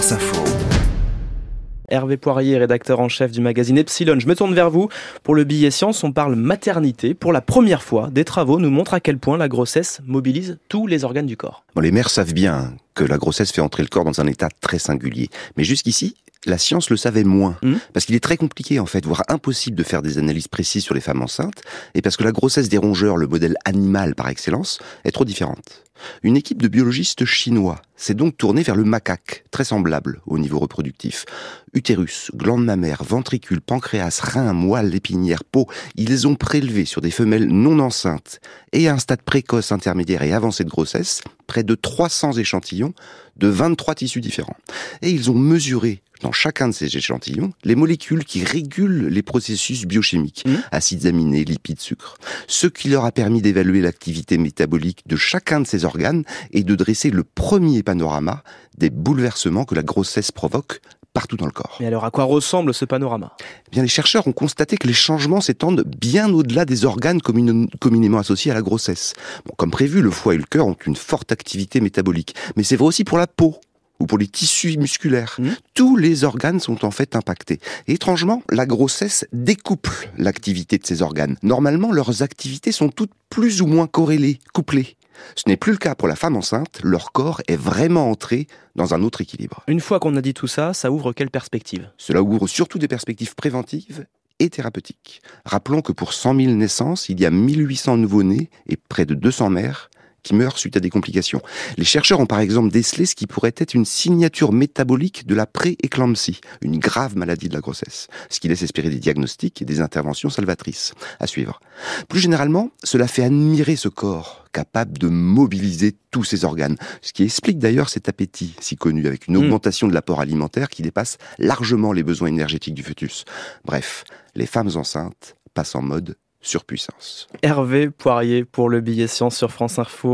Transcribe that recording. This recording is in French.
Info. Hervé Poirier, rédacteur en chef du magazine Epsilon. Je me tourne vers vous. Pour le billet science, on parle maternité. Pour la première fois, des travaux nous montrent à quel point la grossesse mobilise tous les organes du corps. Bon, les mères savent bien que la grossesse fait entrer le corps dans un état très singulier. Mais jusqu'ici, la science le savait moins. Mmh. Parce qu'il est très compliqué, en fait, voire impossible de faire des analyses précises sur les femmes enceintes, et parce que la grossesse des rongeurs, le modèle animal par excellence, est trop différente. Une équipe de biologistes chinois s'est donc tournée vers le macaque, très semblable au niveau reproductif. Utérus, glande mammaire, ventricule, pancréas, rein, moelle, épinière, peau, ils ont prélevé sur des femelles non enceintes et à un stade précoce, intermédiaire et avancé de grossesse, près de 300 échantillons de 23 tissus différents. Et ils ont mesuré dans chacun de ces échantillons les molécules qui régulent les processus biochimiques, Mmh. acides aminés, lipides, sucres. Ce qui leur a permis d'évaluer l'activité métabolique de chacun de ces organes et de dresser le premier panorama des bouleversements que la grossesse provoque partout dans le corps. Mais alors, à quoi ressemble ce panorama? Eh bien, les chercheurs ont constaté que les changements s'étendent bien au-delà des organes commun- communément associés à la grossesse. Bon, comme prévu, le foie et le cœur ont une forte activité métabolique, mais c'est vrai aussi pour la peau ou pour les tissus musculaires. Mhm. Tous les organes sont en fait impactés. Et étrangement, la grossesse découple l'activité de ces organes. Normalement, leurs activités sont toutes plus ou moins corrélées, couplées. Ce n'est plus le cas pour la femme enceinte, leur corps est vraiment entré dans un autre équilibre. Une fois qu'on a dit tout ça, ça ouvre quelle perspective? Cela ouvre surtout des perspectives préventives et thérapeutiques. Rappelons que pour 100 000 naissances, il y a 1800 nouveau-nés et près de 200 mères qui meurent suite à des complications. Les chercheurs ont par exemple décelé ce qui pourrait être une signature métabolique de la pré-éclampsie, une grave maladie de la grossesse, ce qui laisse espérer des diagnostics et des interventions salvatrices. À suivre. Plus généralement, cela fait admirer ce corps capable de mobiliser tous ses organes, ce qui explique d'ailleurs cet appétit si connu avec une Mm. augmentation de l'apport alimentaire qui dépasse largement les besoins énergétiques du fœtus. Bref, les femmes enceintes passent en mode surpuissance. Hervé Poirier pour le billet science sur France Info.